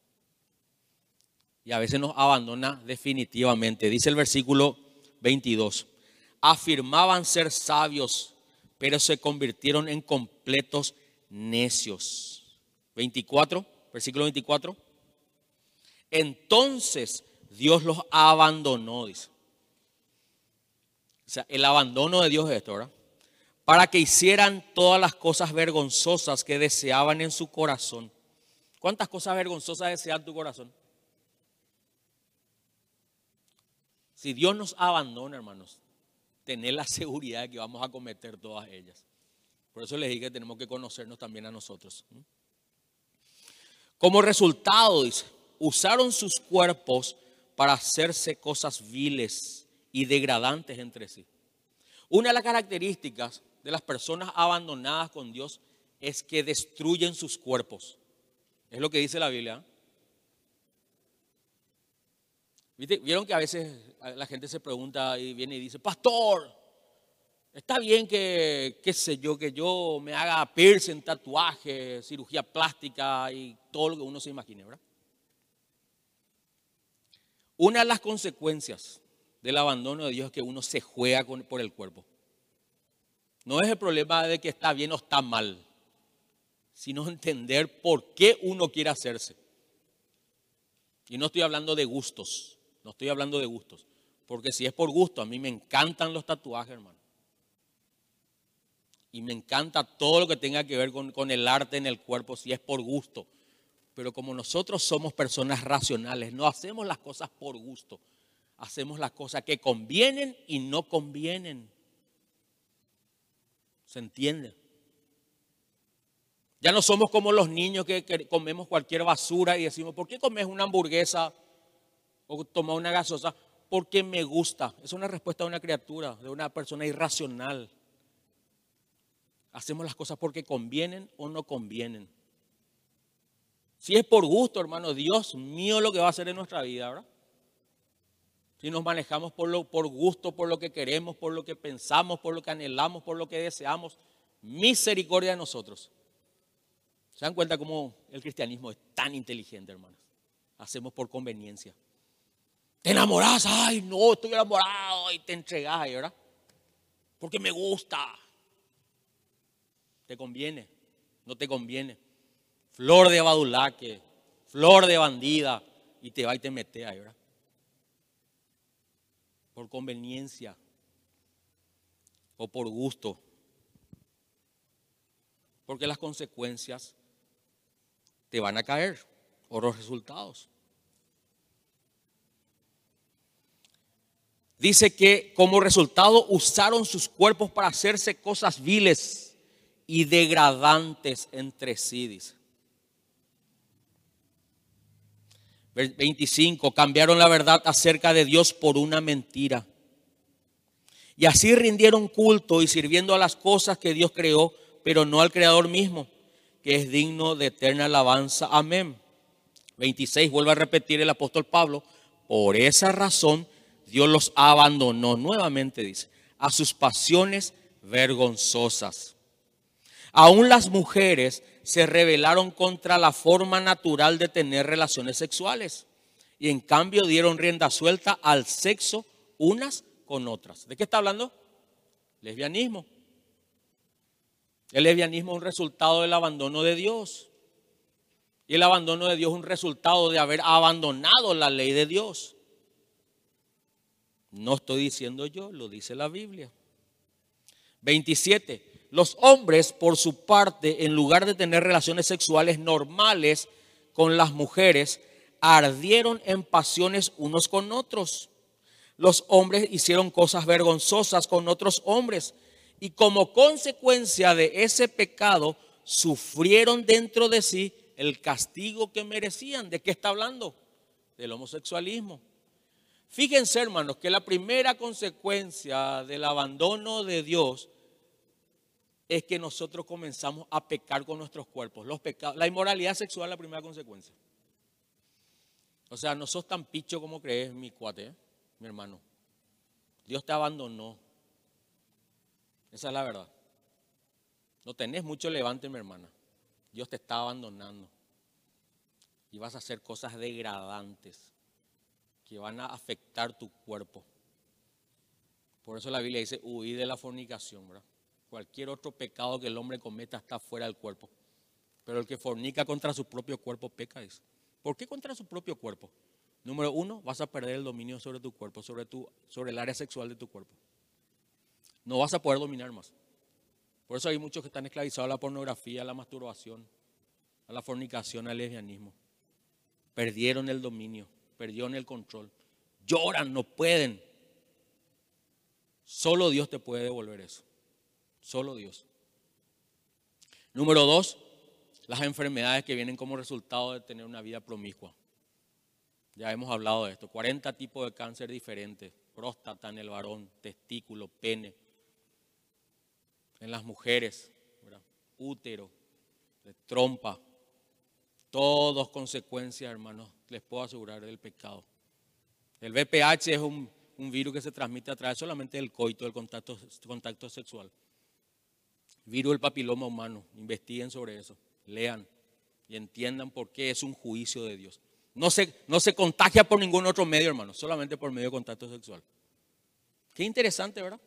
y a veces nos abandona definitivamente. Dice el versículo 22, afirmaban ser sabios, pero se convirtieron en completos necios. 24, versículo 24. Entonces Dios los abandonó, dice. O sea, el abandono de Dios es esto, ¿verdad? Para que hicieran todas las cosas vergonzosas que deseaban en su corazón. ¿Cuántas cosas vergonzosas desean tu corazón? Si Dios nos abandona, hermanos, tener la seguridad de que vamos a cometer todas ellas. Por eso les dije que tenemos que conocernos también a nosotros. Como resultado, dice, usaron sus cuerpos para hacerse cosas viles y degradantes entre sí. Una de las características de las personas abandonadas con Dios es que destruyen sus cuerpos. Es lo que dice la Biblia. ¿Vieron que a veces la gente se pregunta y viene y dice, pastor, está bien que, qué sé yo, que yo me haga piercing, tatuaje, cirugía plástica y todo lo que uno se imagine, ¿verdad? Una de las consecuencias del abandono de Dios es que uno se juega por el cuerpo. No es el problema de que está bien o está mal, sino entender por qué uno quiere hacerse. Y no estoy hablando de gustos, no estoy hablando de gustos. Porque si es por gusto, a mí me encantan los tatuajes, hermano. Y me encanta todo lo que tenga que ver con, con el arte en el cuerpo, si es por gusto. Pero como nosotros somos personas racionales, no hacemos las cosas por gusto. Hacemos las cosas que convienen y no convienen. ¿Se entiende? Ya no somos como los niños que, comemos cualquier basura y decimos, ¿por qué comes una hamburguesa o tomas una gasosa? Porque me gusta. Es una respuesta de una criatura, de una persona irracional. Hacemos las cosas porque convienen o no convienen. Si es por gusto, hermano, Dios mío lo que va a hacer en nuestra vida, ¿verdad? Si nos manejamos por, lo, por gusto, por lo que queremos, por lo que pensamos, por lo que anhelamos, por lo que deseamos, misericordia de nosotros. ¿Se dan cuenta cómo el cristianismo es tan inteligente, hermanos? Hacemos por conveniencia. Te enamoras, ay, no, estoy enamorado, y te entregas ahí, ¿verdad? Porque me gusta. Te conviene, no te conviene. Flor de badulaque, flor de bandida, y te va y te mete ahí, ¿verdad? por conveniencia o por gusto. Porque las consecuencias te van a caer o los resultados. Dice que como resultado usaron sus cuerpos para hacerse cosas viles y degradantes entre sí, dice. 25, cambiaron la verdad acerca de Dios por una mentira. Y así rindieron culto y sirviendo a las cosas que Dios creó, pero no al Creador mismo, que es digno de eterna alabanza. Amén. 26, vuelve a repetir el apóstol Pablo, por esa razón Dios los abandonó nuevamente, dice, a sus pasiones vergonzosas. Aún las mujeres se rebelaron contra la forma natural de tener relaciones sexuales y en cambio dieron rienda suelta al sexo unas con otras. ¿De qué está hablando? Lesbianismo. El lesbianismo es un resultado del abandono de Dios. Y el abandono de Dios es un resultado de haber abandonado la ley de Dios. No estoy diciendo yo, lo dice la Biblia. 27. Los hombres, por su parte, en lugar de tener relaciones sexuales normales con las mujeres, ardieron en pasiones unos con otros. Los hombres hicieron cosas vergonzosas con otros hombres y como consecuencia de ese pecado sufrieron dentro de sí el castigo que merecían. ¿De qué está hablando? Del homosexualismo. Fíjense, hermanos, que la primera consecuencia del abandono de Dios es que nosotros comenzamos a pecar con nuestros cuerpos. Los pecados, la inmoralidad sexual es la primera consecuencia. O sea, no sos tan picho como crees, mi cuate, mi hermano. Dios te abandonó. Esa es la verdad. No tenés mucho levante, mi hermana. Dios te está abandonando. Y vas a hacer cosas degradantes. que van a afectar tu cuerpo. Por eso la Biblia dice, huir de la fornicación, ¿verdad? Cualquier otro pecado que el hombre cometa está fuera del cuerpo. Pero el que fornica contra su propio cuerpo peca, dice. ¿Por qué contra su propio cuerpo? Número uno, vas a perder el dominio sobre tu cuerpo, sobre, tu, sobre el área sexual de tu cuerpo. No vas a poder dominar más. Por eso hay muchos que están esclavizados a la pornografía, a la masturbación, a la fornicación, al lesbianismo. Perdieron el dominio, perdieron el control. Lloran, no pueden. Solo Dios te puede devolver eso. Solo Dios. Número dos, las enfermedades que vienen como resultado de tener una vida promiscua. Ya hemos hablado de esto. 40 tipos de cáncer diferentes. Próstata en el varón, testículo, pene. En las mujeres, útero, trompa. Todos consecuencias, hermanos, les puedo asegurar del pecado. El VPH es un, virus que se transmite a través solamente del coito, del contacto, contacto sexual. Virus del papiloma humano. Investiguen sobre eso lean y entiendan por qué es un juicio de Dios. No se, no se contagia por ningún otro medio, hermano, solamente por medio de contacto sexual. Qué interesante, ¿verdad?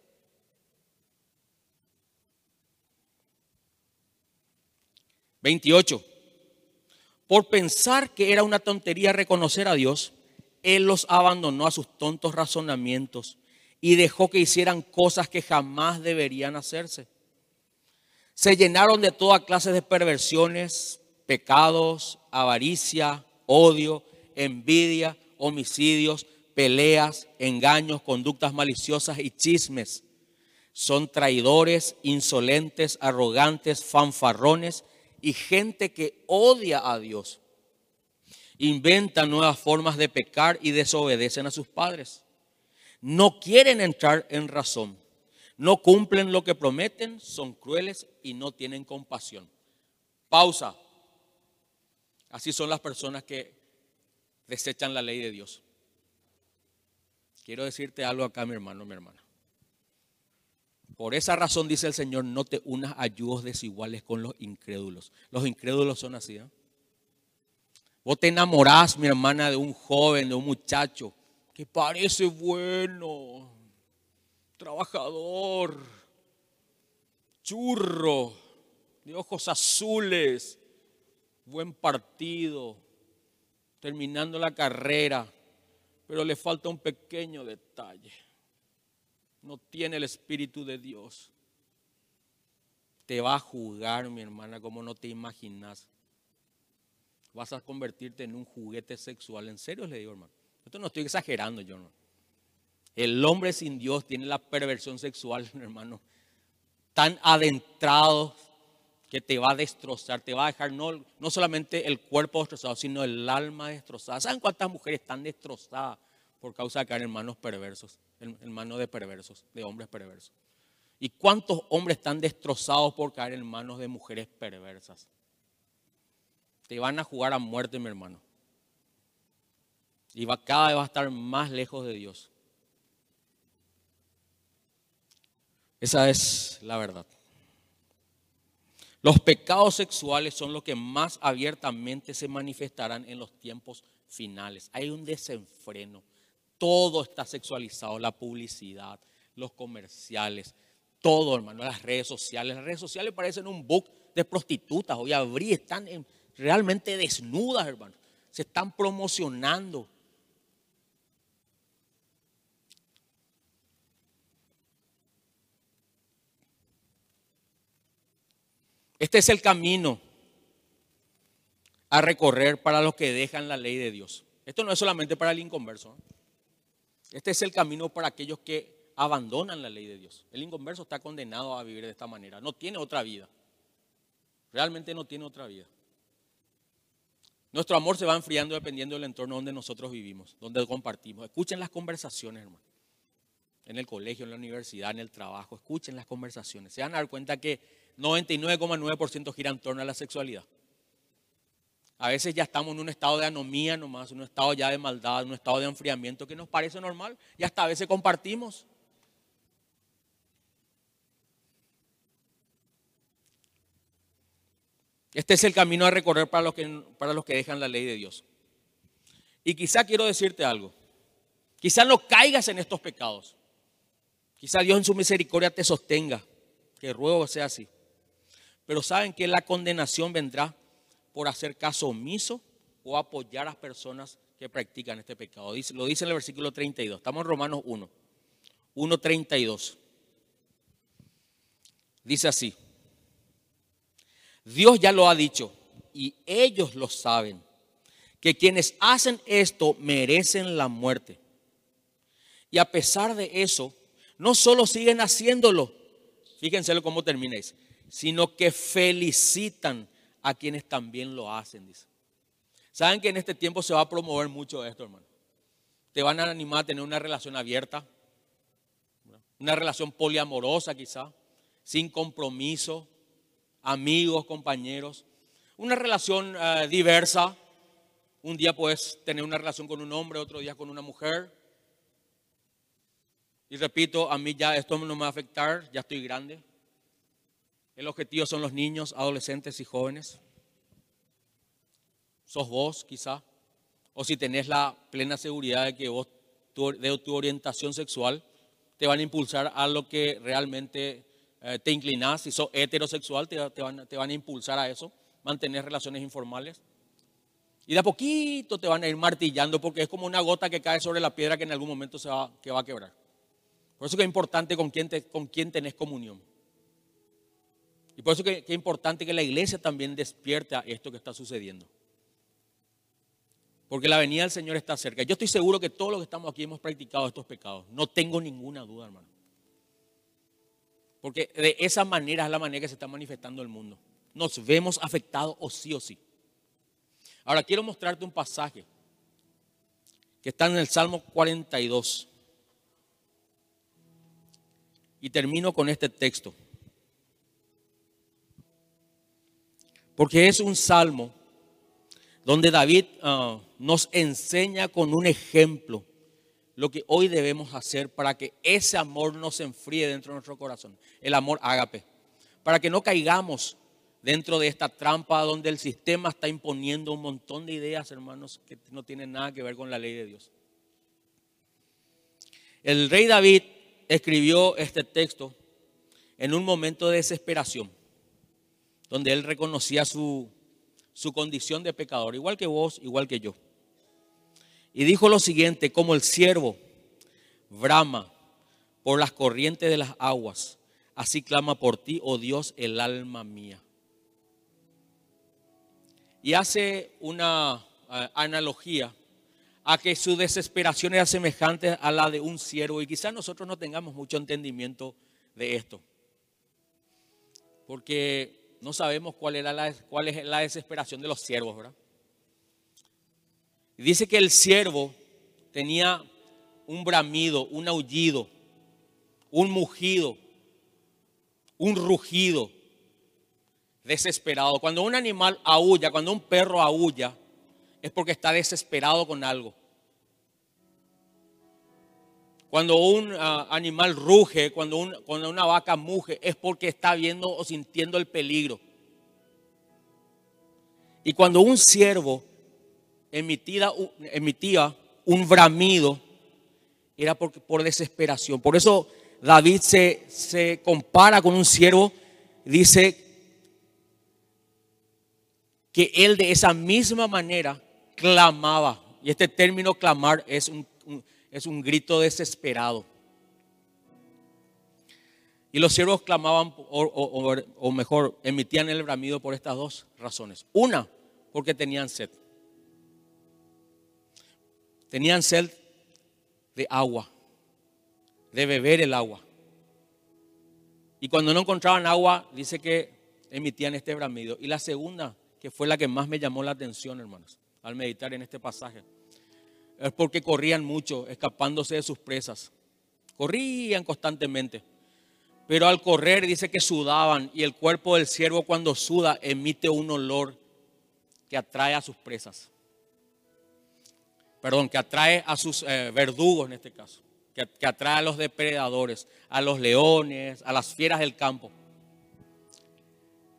Veintiocho. Por pensar que era una tontería reconocer a Dios, Él los abandonó a sus tontos razonamientos y dejó que hicieran cosas que jamás deberían hacerse se llenaron de toda clase de perversiones, pecados, avaricia, odio, envidia, homicidios, peleas, engaños, conductas maliciosas y chismes. Son traidores, insolentes, arrogantes, fanfarrones y gente que odia a Dios. Inventan nuevas formas de pecar y desobedecen a sus padres. No quieren entrar en razón no cumplen lo que prometen, son crueles y no tienen compasión. Pausa. Así son las personas que desechan la ley de Dios. Quiero decirte algo acá, mi hermano, mi hermana. Por esa razón dice el Señor, no te unas ayudos desiguales con los incrédulos. Los incrédulos son así. ¿eh? Vos te enamorás, mi hermana, de un joven, de un muchacho que parece bueno, trabajador, churro, de ojos azules, buen partido, terminando la carrera, pero le falta un pequeño detalle. No tiene el Espíritu de Dios. Te va a jugar, mi hermana, como no te imaginas. Vas a convertirte en un juguete sexual. En serio le digo, hermano. Esto no estoy exagerando yo, no. El hombre sin Dios tiene la perversión sexual, hermano, tan adentrado que te va a destrozar, te va a dejar no, no solamente el cuerpo destrozado, sino el alma destrozada. ¿Saben cuántas mujeres están destrozadas por causa de caer en manos perversos, en manos de perversos, de hombres perversos? ¿Y cuántos hombres están destrozados por caer en manos de mujeres perversas? Te van a jugar a muerte, mi hermano. Y va, cada vez va a estar más lejos de Dios. Esa es la verdad. Los pecados sexuales son los que más abiertamente se manifestarán en los tiempos finales. Hay un desenfreno. Todo está sexualizado, la publicidad, los comerciales, todo, hermano, las redes sociales. Las redes sociales parecen un book de prostitutas. Hoy abrí, están realmente desnudas, hermano. Se están promocionando. Este es el camino a recorrer para los que dejan la ley de Dios. Esto no es solamente para el inconverso. Este es el camino para aquellos que abandonan la ley de Dios. El inconverso está condenado a vivir de esta manera. No tiene otra vida. Realmente no tiene otra vida. Nuestro amor se va enfriando dependiendo del entorno donde nosotros vivimos, donde compartimos. Escuchen las conversaciones, hermano. En el colegio, en la universidad, en el trabajo. Escuchen las conversaciones. Se van a dar cuenta que 99,9% gira en torno a la sexualidad. A veces ya estamos en un estado de anomía nomás, un estado ya de maldad, un estado de enfriamiento que nos parece normal y hasta a veces compartimos. Este es el camino a recorrer para los que, para los que dejan la ley de Dios. Y quizá quiero decirte algo. Quizás no caigas en estos pecados. Quizás Dios en su misericordia te sostenga. Que ruego sea así. Pero saben que la condenación vendrá por hacer caso omiso o apoyar a las personas que practican este pecado. lo dice en el versículo 32. Estamos en Romanos 1. 1.32. Dice así. Dios ya lo ha dicho y ellos lo saben, que quienes hacen esto merecen la muerte. Y a pesar de eso, no solo siguen haciéndolo, fíjense cómo termina sino que felicitan a quienes también lo hacen. Saben que en este tiempo se va a promover mucho esto, hermano. Te van a animar a tener una relación abierta, una relación poliamorosa quizá, sin compromiso, amigos, compañeros, una relación eh, diversa. Un día puedes tener una relación con un hombre, otro día con una mujer. Y repito, a mí ya esto no me va a afectar, ya estoy grande. El objetivo son los niños, adolescentes y jóvenes sos vos quizá, o si tenés la plena seguridad de que vos, de tu orientación sexual, te van a impulsar a lo que realmente eh, te inclinás. Si sos heterosexual, te, van, a impulsar a eso, mantener relaciones informales. Y de a poquito te van a ir martillando porque es como una gota que cae sobre la piedra que en algún momento se va, que va a quebrar. Por eso que es importante con quién, te, con quién tenés comunión. Y por eso que, que es importante que la iglesia también despierte a esto que está sucediendo. Porque la venida del Señor está cerca. Yo estoy seguro que todos los que estamos aquí hemos practicado estos pecados. No tengo ninguna duda, hermano. Porque de esa manera es la manera que se está manifestando el mundo. Nos vemos afectados o sí o sí. Ahora quiero mostrarte un pasaje que está en el Salmo 42. Y termino con este texto. Porque es un salmo donde David ah, nos enseña con un ejemplo lo que hoy debemos hacer para que ese amor no se enfríe dentro de nuestro corazón, el amor ágape, para que no caigamos dentro de esta trampa donde el sistema está imponiendo un montón de ideas, hermanos, que no tienen nada que ver con la ley de Dios. El rey David escribió este texto en un momento de desesperación, donde él reconocía su su condición de pecador, igual que vos, igual que yo. Y dijo lo siguiente, como el siervo brama por las corrientes de las aguas, así clama por ti, oh Dios, el alma mía. Y hace una eh, analogía a que su desesperación era semejante a la de un siervo y quizás nosotros no tengamos mucho entendimiento de esto. Porque no sabemos cuál, era la, cuál es la desesperación de los siervos, ¿verdad? dice que el siervo tenía un bramido, un aullido, un mugido, un rugido desesperado. Cuando un animal aúlla, cuando un perro aúlla, es porque está desesperado con algo. Cuando un ah, animal ruge, cuando, una vaca muge, es porque está viendo o sintiendo el peligro. Y cuando un siervo emitía, un bramido, era por, desesperación. Por eso David se, se compara con un siervo, dice que él de esa misma manera clamaba. Y este término clamar es un es un grito desesperado. Y los siervos clamaban, o, mejor, emitían el bramido por estas dos razones. Una, porque tenían sed. Tenían sed de agua, de beber el agua. Y cuando no encontraban agua, dice que emitían este bramido. Y la segunda, que fue la que más me llamó la atención, hermanos, al meditar en este pasaje, es porque corrían mucho, escapándose de sus presas. Corrían constantemente. Pero al correr dice que sudaban y el cuerpo del siervo cuando suda emite un olor que atrae a sus presas. Perdón, que atrae a sus eh, verdugos en este caso. Que, que atrae a los depredadores, a los leones, a las fieras del campo.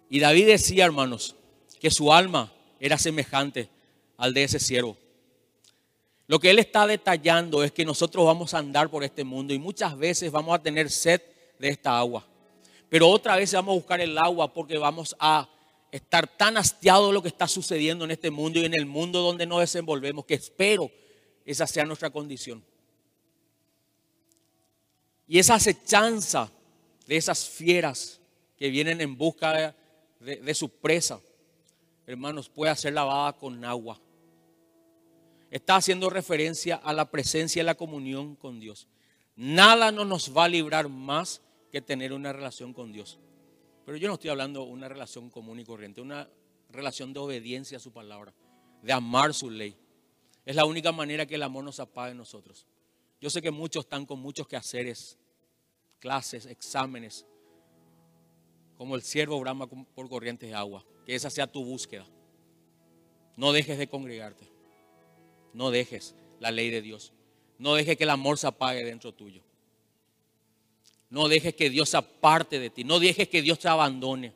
Y David decía, hermanos, que su alma era semejante al de ese siervo Lo que Él está detallando es que nosotros vamos a andar por este mundo y muchas veces vamos a tener sed de esta agua. Pero otra vez vamos a buscar el agua porque vamos a estar tan hastiados de lo que está sucediendo en este mundo y en el mundo donde nos desenvolvemos, que espero esa sea nuestra condición. Y esa acechanza de esas fieras que vienen en busca de, de su presa, hermanos, puede ser lavada con agua. Está haciendo referencia a la presencia y la comunión con Dios. Nada no nos va a librar más que tener una relación con Dios. Pero yo no estoy hablando de una relación común y corriente, una relación de obediencia a su palabra, de amar su ley. Es la única manera que el amor nos apague en nosotros. Yo sé que muchos están con muchos quehaceres, clases, exámenes, como el siervo brama por corrientes de agua. Que esa sea tu búsqueda. No dejes de congregarte. No dejes la ley de Dios. No dejes que el amor se apague dentro tuyo. No dejes que Dios se aparte de ti. No dejes que Dios te abandone.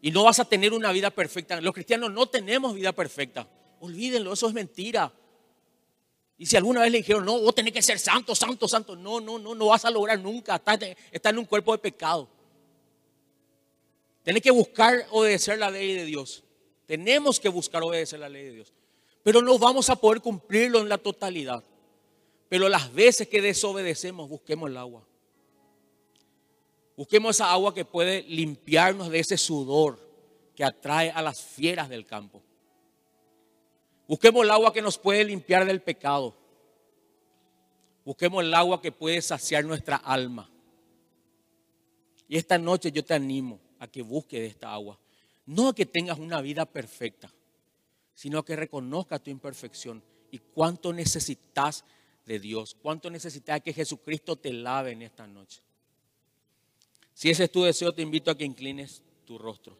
Y no vas a tener una vida perfecta. Los cristianos no tenemos vida perfecta. Olvídenlo, eso es mentira. Y si alguna vez le dijeron, no, vos tenés que ser santo, santo, santo. No, no, no, no vas a lograr nunca. Estás, en un cuerpo de pecado. Tenés que buscar obedecer la ley de Dios. Tenemos que buscar obedecer la ley de Dios. Pero no vamos a poder cumplirlo en la totalidad. Pero las veces que desobedecemos, busquemos el agua. Busquemos esa agua que puede limpiarnos de ese sudor que atrae a las fieras del campo. Busquemos el agua que nos puede limpiar del pecado. Busquemos el agua que puede saciar nuestra alma. Y esta noche yo te animo a que busques esta agua. No a que tengas una vida perfecta, sino que reconozcas tu imperfección y cuánto necesitas de Dios, cuánto necesitas que Jesucristo te lave en esta noche. Si ese es tu deseo, te invito a que inclines tu rostro.